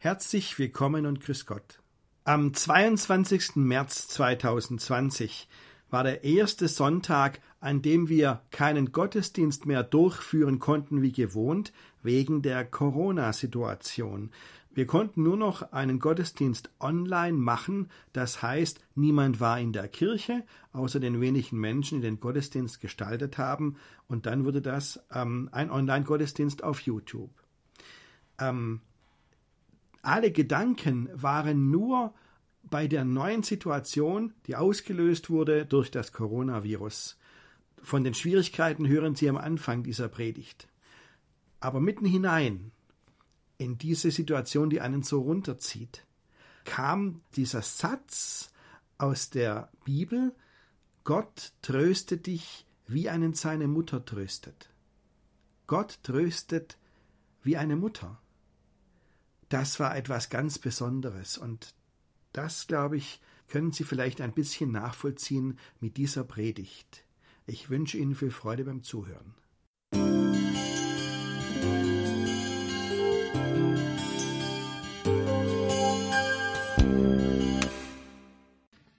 Herzlich willkommen und grüß Gott. Am 22. März 2020 war der erste Sonntag, an dem wir keinen Gottesdienst mehr durchführen konnten wie gewohnt, wegen der Corona-Situation. Wir konnten nur noch einen Gottesdienst online machen, das heißt, niemand war in der Kirche, außer den wenigen Menschen, die den Gottesdienst gestaltet haben, und dann wurde das ähm, ein Online-Gottesdienst auf YouTube. Ähm, alle Gedanken waren nur bei der neuen Situation, die ausgelöst wurde durch das Coronavirus. Von den Schwierigkeiten hören Sie am Anfang dieser Predigt. Aber mitten hinein in diese Situation, die einen so runterzieht, kam dieser Satz aus der Bibel, Gott tröste dich, wie einen seine Mutter tröstet. Gott tröstet wie eine Mutter. Das war etwas ganz Besonderes und das, glaube ich, können Sie vielleicht ein bisschen nachvollziehen mit dieser Predigt. Ich wünsche Ihnen viel Freude beim Zuhören.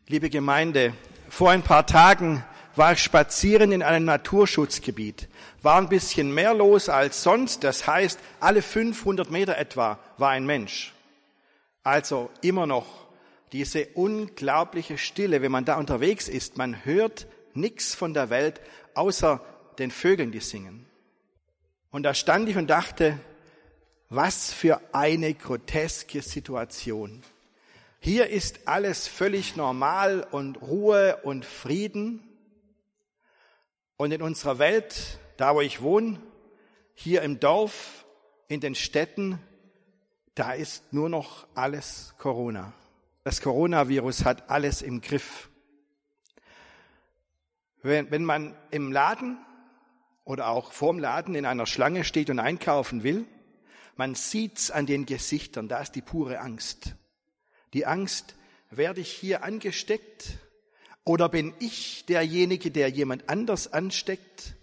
Liebe Gemeinde, vor ein paar Tagen war ich spazieren in einem Naturschutzgebiet. War ein bisschen mehr los als sonst. Das heißt, alle 500 Meter etwa war ein Mensch. Also immer noch diese unglaubliche Stille, wenn man da unterwegs ist. Man hört nichts von der Welt, außer den Vögeln, die singen. Und da stand ich und dachte, was für eine groteske Situation. Hier ist alles völlig normal und Ruhe und Frieden. Und in unserer Welt, da wo ich wohne, hier im Dorf, in den Städten, da ist nur noch alles Corona. Das Coronavirus hat alles im Griff. Wenn, wenn man im Laden oder auch vorm Laden in einer Schlange steht und einkaufen will, man sieht's an den Gesichtern, da ist die pure Angst. Die Angst, werde ich hier angesteckt oder bin ich derjenige, der jemand anders ansteckt?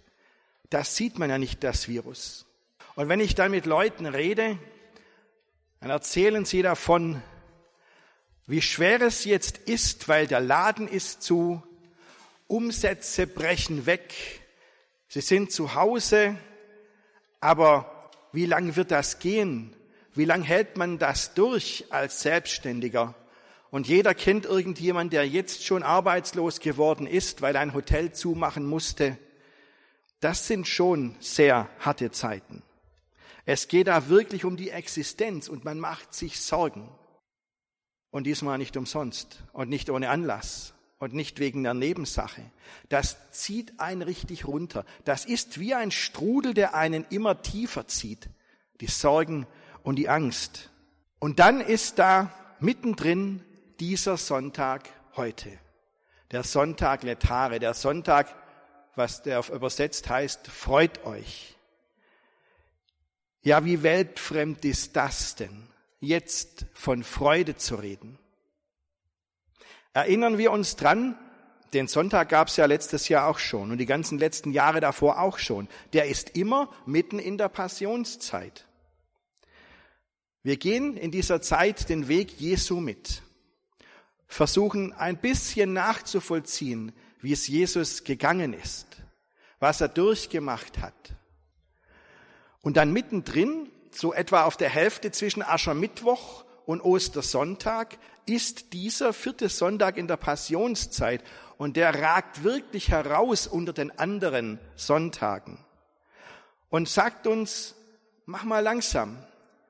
Das sieht man ja nicht, das Virus. Und wenn ich dann mit Leuten rede, dann erzählen sie davon, wie schwer es jetzt ist, weil der Laden ist zu, Umsätze brechen weg, sie sind zu Hause, aber wie lang wird das gehen? Wie lang hält man das durch als Selbstständiger? Und jeder kennt irgendjemand, der jetzt schon arbeitslos geworden ist, weil ein Hotel zumachen musste. Das sind schon sehr harte Zeiten. Es geht da wirklich um die Existenz und man macht sich Sorgen. Und diesmal nicht umsonst und nicht ohne Anlass und nicht wegen der Nebensache. Das zieht einen richtig runter. Das ist wie ein Strudel, der einen immer tiefer zieht. Die Sorgen und die Angst. Und dann ist da mittendrin dieser Sonntag heute. Der Sonntag Letare, der Sonntag, was der übersetzt heißt, freut euch. Ja, wie weltfremd ist das denn, jetzt von Freude zu reden? Erinnern wir uns dran, den Sonntag gab es ja letztes Jahr auch schon und die ganzen letzten Jahre davor auch schon. Der ist immer mitten in der Passionszeit. Wir gehen in dieser Zeit den Weg Jesu mit, versuchen ein bisschen nachzuvollziehen, wie es Jesus gegangen ist, was er durchgemacht hat. Und dann mittendrin, so etwa auf der Hälfte zwischen Aschermittwoch und Ostersonntag, ist dieser vierte Sonntag in der Passionszeit und der ragt wirklich heraus unter den anderen Sonntagen und sagt uns, mach mal langsam,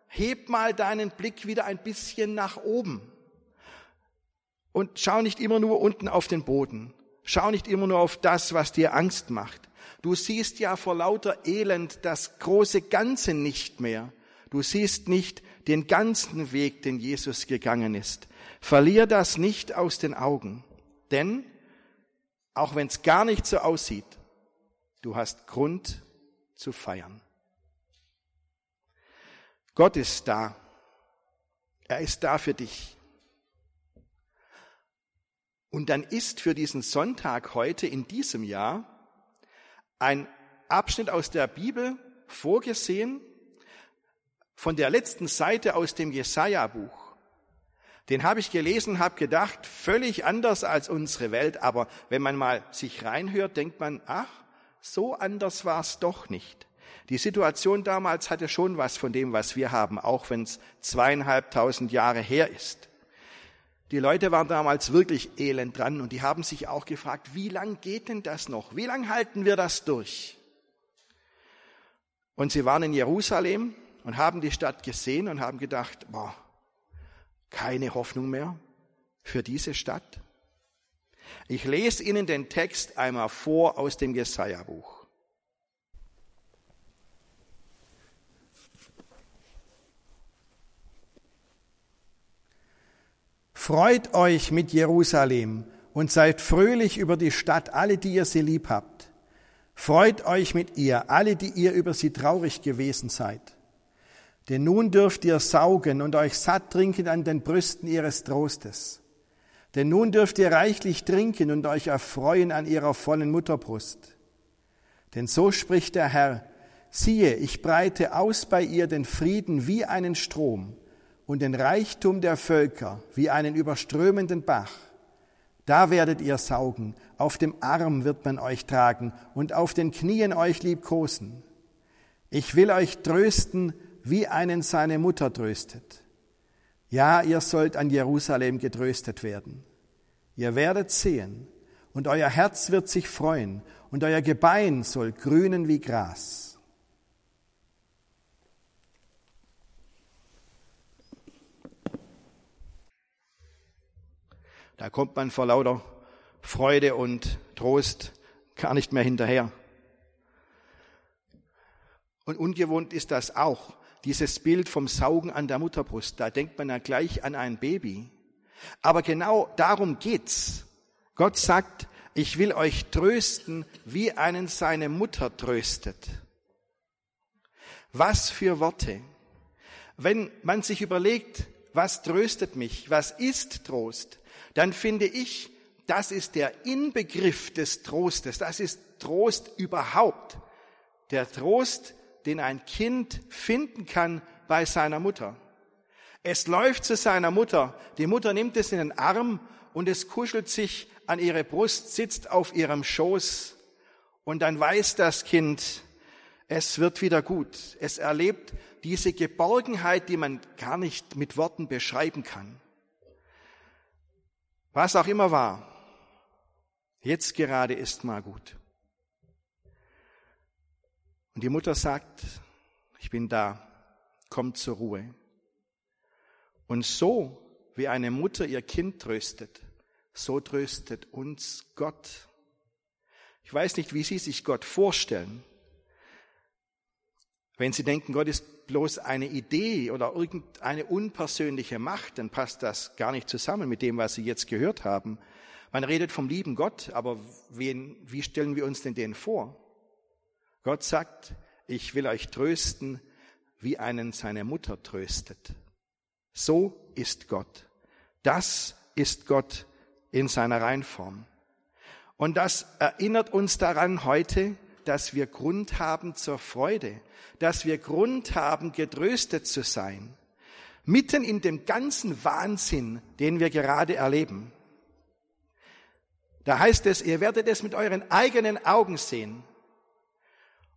heb mal deinen Blick wieder ein bisschen nach oben. Und schau nicht immer nur unten auf den Boden. Schau nicht immer nur auf das, was dir Angst macht. Du siehst ja vor lauter Elend das große Ganze nicht mehr. Du siehst nicht den ganzen Weg, den Jesus gegangen ist. Verlier das nicht aus den Augen. Denn, auch wenn es gar nicht so aussieht, du hast Grund zu feiern. Gott ist da. Er ist da für dich. Und dann ist für diesen Sonntag heute in diesem Jahr ein Abschnitt aus der Bibel vorgesehen, von der letzten Seite aus dem Jesaja-Buch. Den habe ich gelesen, habe gedacht, völlig anders als unsere Welt, aber wenn man mal sich reinhört, denkt man, ach, so anders war es doch nicht. Die Situation damals hatte schon was von dem, was wir haben, auch wenn es zweieinhalbtausend Jahre her ist. Die Leute waren damals wirklich elend dran und die haben sich auch gefragt, wie lang geht denn das noch? Wie lang halten wir das durch? Und sie waren in Jerusalem und haben die Stadt gesehen und haben gedacht, boah, keine Hoffnung mehr für diese Stadt. Ich lese Ihnen den Text einmal vor aus dem Jesaja-Buch. Freut euch mit Jerusalem und seid fröhlich über die Stadt, alle, die ihr sie lieb habt. Freut euch mit ihr, alle, die ihr über sie traurig gewesen seid. Denn nun dürft ihr saugen und euch satt trinken an den Brüsten ihres Trostes. Denn nun dürft ihr reichlich trinken und euch erfreuen an ihrer vollen Mutterbrust. Denn so spricht der Herr, siehe, ich breite aus bei ihr den Frieden wie einen Strom und den Reichtum der Völker wie einen überströmenden Bach. Da werdet ihr saugen, auf dem Arm wird man euch tragen und auf den Knien euch liebkosen. Ich will euch trösten, wie einen seine Mutter tröstet. Ja, ihr sollt an Jerusalem getröstet werden. Ihr werdet sehen, und euer Herz wird sich freuen, und euer Gebein soll grünen wie Gras. Da kommt man vor lauter Freude und Trost gar nicht mehr hinterher. Und ungewohnt ist das auch, dieses Bild vom Saugen an der Mutterbrust. Da denkt man ja gleich an ein Baby. Aber genau darum geht's. Gott sagt, ich will euch trösten, wie einen seine Mutter tröstet. Was für Worte. Wenn man sich überlegt, was tröstet mich, was ist Trost, dann finde ich, das ist der Inbegriff des Trostes. Das ist Trost überhaupt. Der Trost, den ein Kind finden kann bei seiner Mutter. Es läuft zu seiner Mutter. Die Mutter nimmt es in den Arm und es kuschelt sich an ihre Brust, sitzt auf ihrem Schoß. Und dann weiß das Kind, es wird wieder gut. Es erlebt diese Geborgenheit, die man gar nicht mit Worten beschreiben kann. Was auch immer war, jetzt gerade ist mal gut. Und die Mutter sagt, ich bin da, komm zur Ruhe. Und so, wie eine Mutter ihr Kind tröstet, so tröstet uns Gott. Ich weiß nicht, wie Sie sich Gott vorstellen. Wenn Sie denken, Gott ist bloß eine Idee oder irgendeine unpersönliche Macht, dann passt das gar nicht zusammen mit dem, was Sie jetzt gehört haben. Man redet vom lieben Gott, aber wen, wie stellen wir uns denn den vor? Gott sagt, ich will euch trösten, wie einen seine Mutter tröstet. So ist Gott. Das ist Gott in seiner Reinform. Und das erinnert uns daran heute, dass wir Grund haben zur Freude, dass wir Grund haben, getröstet zu sein, mitten in dem ganzen Wahnsinn, den wir gerade erleben. Da heißt es, ihr werdet es mit euren eigenen Augen sehen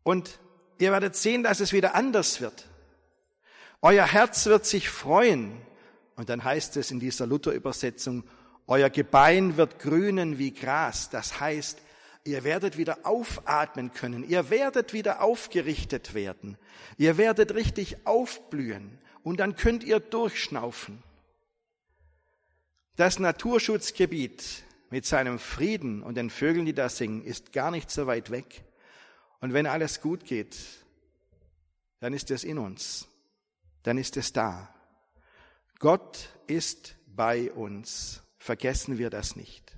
und ihr werdet sehen, dass es wieder anders wird. Euer Herz wird sich freuen. Und dann heißt es in dieser Luther-Übersetzung, euer Gebein wird grünen wie Gras. Das heißt, Ihr werdet wieder aufatmen können. Ihr werdet wieder aufgerichtet werden. Ihr werdet richtig aufblühen. Und dann könnt ihr durchschnaufen. Das Naturschutzgebiet mit seinem Frieden und den Vögeln, die da singen, ist gar nicht so weit weg. Und wenn alles gut geht, dann ist es in uns. Dann ist es da. Gott ist bei uns. Vergessen wir das nicht.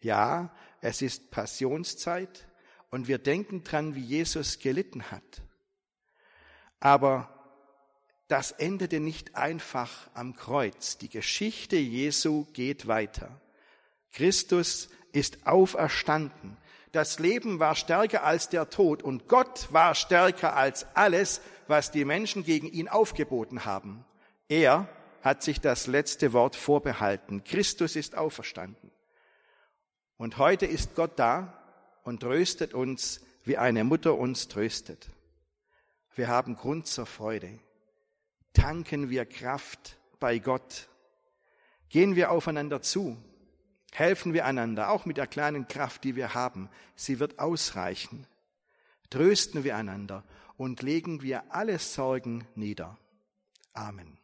Ja, es ist Passionszeit und wir denken dran, wie Jesus gelitten hat. Aber das endete nicht einfach am Kreuz. Die Geschichte Jesu geht weiter. Christus ist auferstanden. Das Leben war stärker als der Tod und Gott war stärker als alles, was die Menschen gegen ihn aufgeboten haben. Er hat sich das letzte Wort vorbehalten. Christus ist auferstanden. Und heute ist Gott da und tröstet uns, wie eine Mutter uns tröstet. Wir haben Grund zur Freude. Tanken wir Kraft bei Gott. Gehen wir aufeinander zu. Helfen wir einander, auch mit der kleinen Kraft, die wir haben. Sie wird ausreichen. Trösten wir einander und legen wir alle Sorgen nieder. Amen.